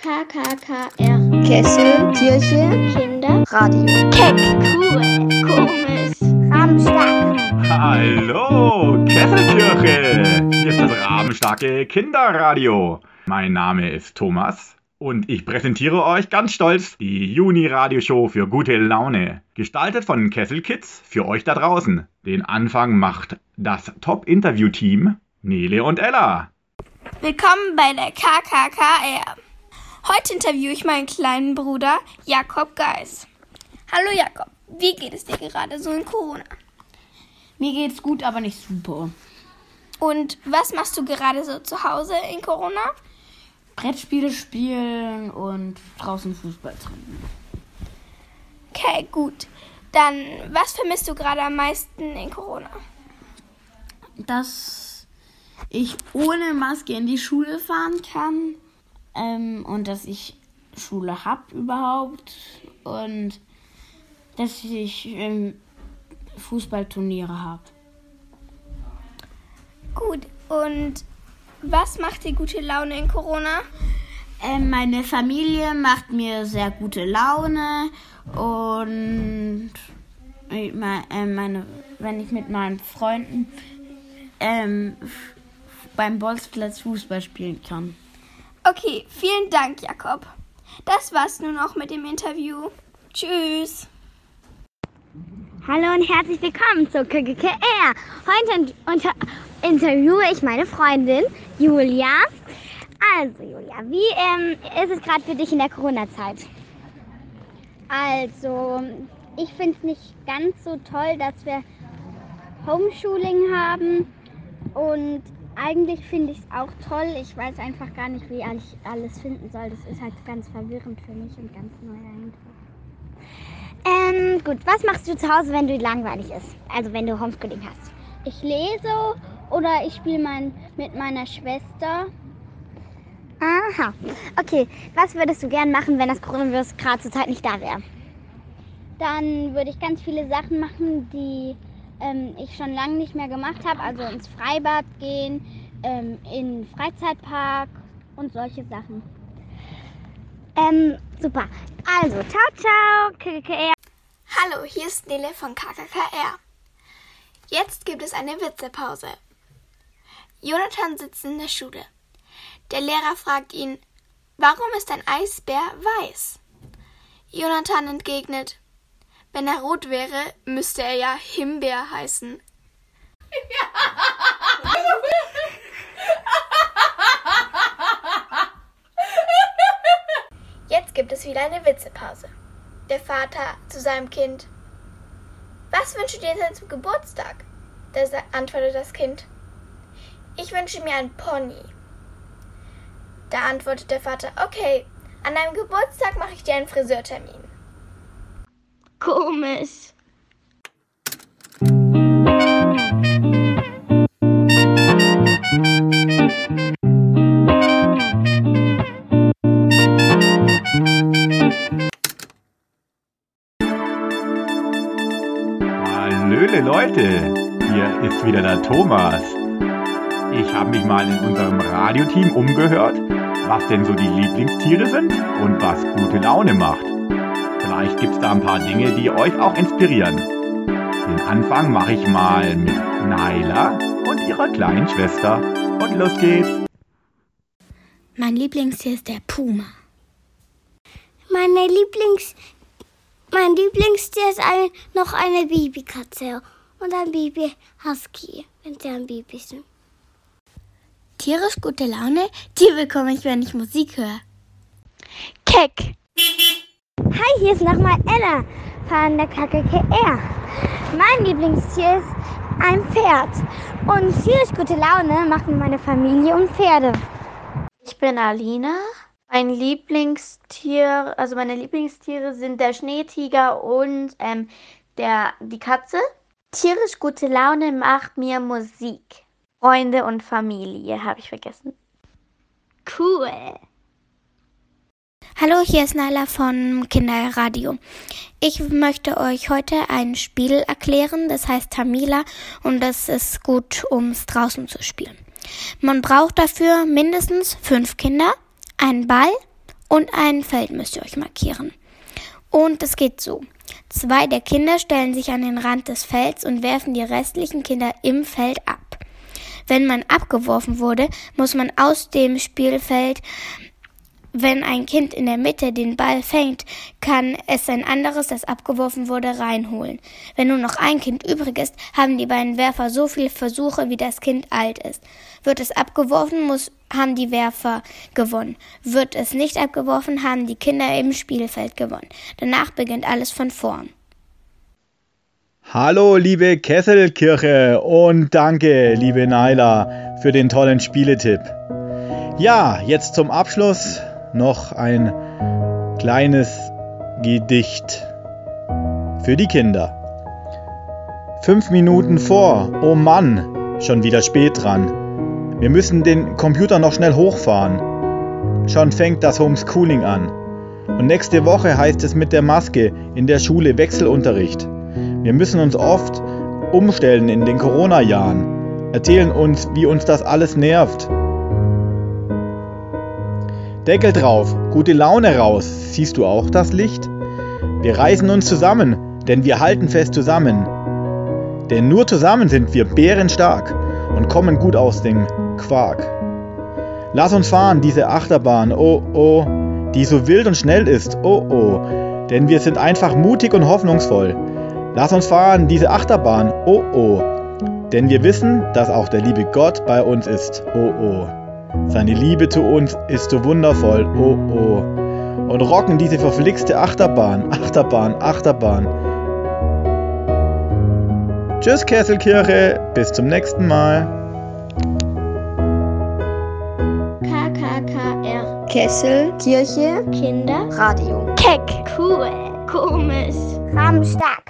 KKKR. Kessel, Kirche, Kinder. Radio. Keck. Cool. Komisch. Ramstark. Hallo, Kesselkirche! Hier ist das rabenstarke Kinderradio. Mein Name ist Thomas und ich präsentiere euch ganz stolz die Juni-Radioshow für gute Laune. Gestaltet von Kessel Kids für euch da draußen. Den Anfang macht das Top-Interview-Team Nele und Ella. Willkommen bei der KKKR. Heute interviewe ich meinen kleinen Bruder Jakob Geis. Hallo Jakob, wie geht es dir gerade so in Corona? Mir geht's gut, aber nicht super. Und was machst du gerade so zu Hause in Corona? Brettspiele spielen und draußen Fußball trinken. Okay, gut. Dann, was vermisst du gerade am meisten in Corona? Dass ich ohne Maske in die Schule fahren kann ähm, und dass ich Schule hab überhaupt und dass ich ähm, Fußballturniere habe. Gut. Und was macht dir gute Laune in Corona? Ähm, meine Familie macht mir sehr gute Laune und ich me- äh, meine, wenn ich mit meinen Freunden ähm, beim Bolzplatz Fußball spielen kann. Okay, vielen Dank, Jakob. Das war's nun auch mit dem Interview. Tschüss. Hallo und herzlich willkommen zur KKKR. Heute unter interviewe ich meine Freundin Julia. Also Julia, wie ähm, ist es gerade für dich in der Corona-Zeit? Also, ich finde es nicht ganz so toll, dass wir Homeschooling haben. Und eigentlich finde ich es auch toll. Ich weiß einfach gar nicht, wie ich alles finden soll. Das ist halt ganz verwirrend für mich und ganz neu einfach. Ähm, gut, was machst du zu Hause, wenn du langweilig ist? Also wenn du Homeschooling hast. Ich lese oder ich spiele mein, mit meiner Schwester. Aha. Okay, was würdest du gern machen, wenn das Coronavirus gerade zur Zeit nicht da wäre? Dann würde ich ganz viele Sachen machen, die ähm, ich schon lange nicht mehr gemacht habe. Also ins Freibad gehen, ähm, in den Freizeitpark und solche Sachen. Ähm, super. Also, ciao, ciao, KKR. Hallo, hier ist Nele von KKKR. Jetzt gibt es eine Witzepause. Jonathan sitzt in der Schule. Der Lehrer fragt ihn, warum ist ein Eisbär weiß? Jonathan entgegnet, wenn er rot wäre, müsste er ja Himbeer heißen. Jetzt gibt es wieder eine Witzepause. Der Vater zu seinem Kind. Was wünschst du dir denn zum Geburtstag? Da antwortet das Kind. Ich wünsche mir ein Pony. Da antwortet der Vater, okay, an deinem Geburtstag mache ich dir einen Friseurtermin. Komisch. Hallöle Leute, hier ist wieder der Thomas. Ich habe mich mal in unserem Radioteam umgehört, was denn so die Lieblingstiere sind und was gute Laune macht. Vielleicht gibt es da ein paar Dinge, die euch auch inspirieren. Den Anfang mache ich mal mit Naila und ihrer kleinen Schwester. Und los geht's. Mein Lieblingstier ist der Puma. Meine Lieblings... Mein Lieblingstier ist ein, noch eine Babykatze und ein Baby-Husky, wenn sie ein Baby sind. Tierisch gute Laune, die bekomme ich, wenn ich Musik höre. Keck. Hi, hier ist nochmal Ella von der KKKR. Mein Lieblingstier ist ein Pferd. Und tierisch gute Laune machen meine Familie und Pferde. Ich bin Alina. Mein Lieblingstier, also meine Lieblingstiere sind der Schneetiger und ähm, der, die Katze. Tierisch gute Laune macht mir Musik. Freunde und Familie, habe ich vergessen. Cool. Hallo, hier ist Naila von Kinderradio. Ich möchte euch heute ein Spiel erklären, das heißt Tamila und das ist gut, um es draußen zu spielen. Man braucht dafür mindestens fünf Kinder, einen Ball Und ein Feld müsst ihr euch markieren. Und es geht so. Zwei der Kinder stellen sich an den Rand des Felds und werfen die restlichen Kinder im Feld ab. Wenn man abgeworfen wurde, muss man aus dem Spielfeld wenn ein Kind in der Mitte den Ball fängt, kann es ein anderes, das abgeworfen wurde, reinholen. Wenn nur noch ein Kind übrig ist, haben die beiden Werfer so viele Versuche, wie das Kind alt ist. Wird es abgeworfen, muss, haben die Werfer gewonnen. Wird es nicht abgeworfen, haben die Kinder im Spielfeld gewonnen. Danach beginnt alles von vorn. Hallo, liebe Kesselkirche und danke, liebe Naila, für den tollen Spieletipp. Ja, jetzt zum Abschluss noch ein kleines Gedicht für die Kinder. Fünf Minuten vor, oh Mann, schon wieder spät dran. Wir müssen den Computer noch schnell hochfahren. Schon fängt das Homeschooling an. Und nächste Woche heißt es mit der Maske in der Schule Wechselunterricht. Wir müssen uns oft umstellen in den Corona-Jahren. Erzählen uns, wie uns das alles nervt. Deckel drauf, gute Laune raus. Siehst du auch das Licht? Wir reißen uns zusammen, denn wir halten fest zusammen. Denn nur zusammen sind wir bärenstark und kommen gut aus dem Quark. Lass uns fahren, diese Achterbahn, oh oh, die so wild und schnell ist, oh oh, denn wir sind einfach mutig und hoffnungsvoll. Lass uns fahren, diese Achterbahn, oh oh, denn wir wissen, dass auch der liebe Gott bei uns ist, oh oh. Seine Liebe zu uns ist so wundervoll, oh oh. Und rocken diese verflixte Achterbahn, Achterbahn, Achterbahn. Tschüss Kesselkirche, bis zum nächsten Mal. KKKR. Kessel, Kirche, Kinder. Radio. Keck. Cool. Komisch. Rahmenstark.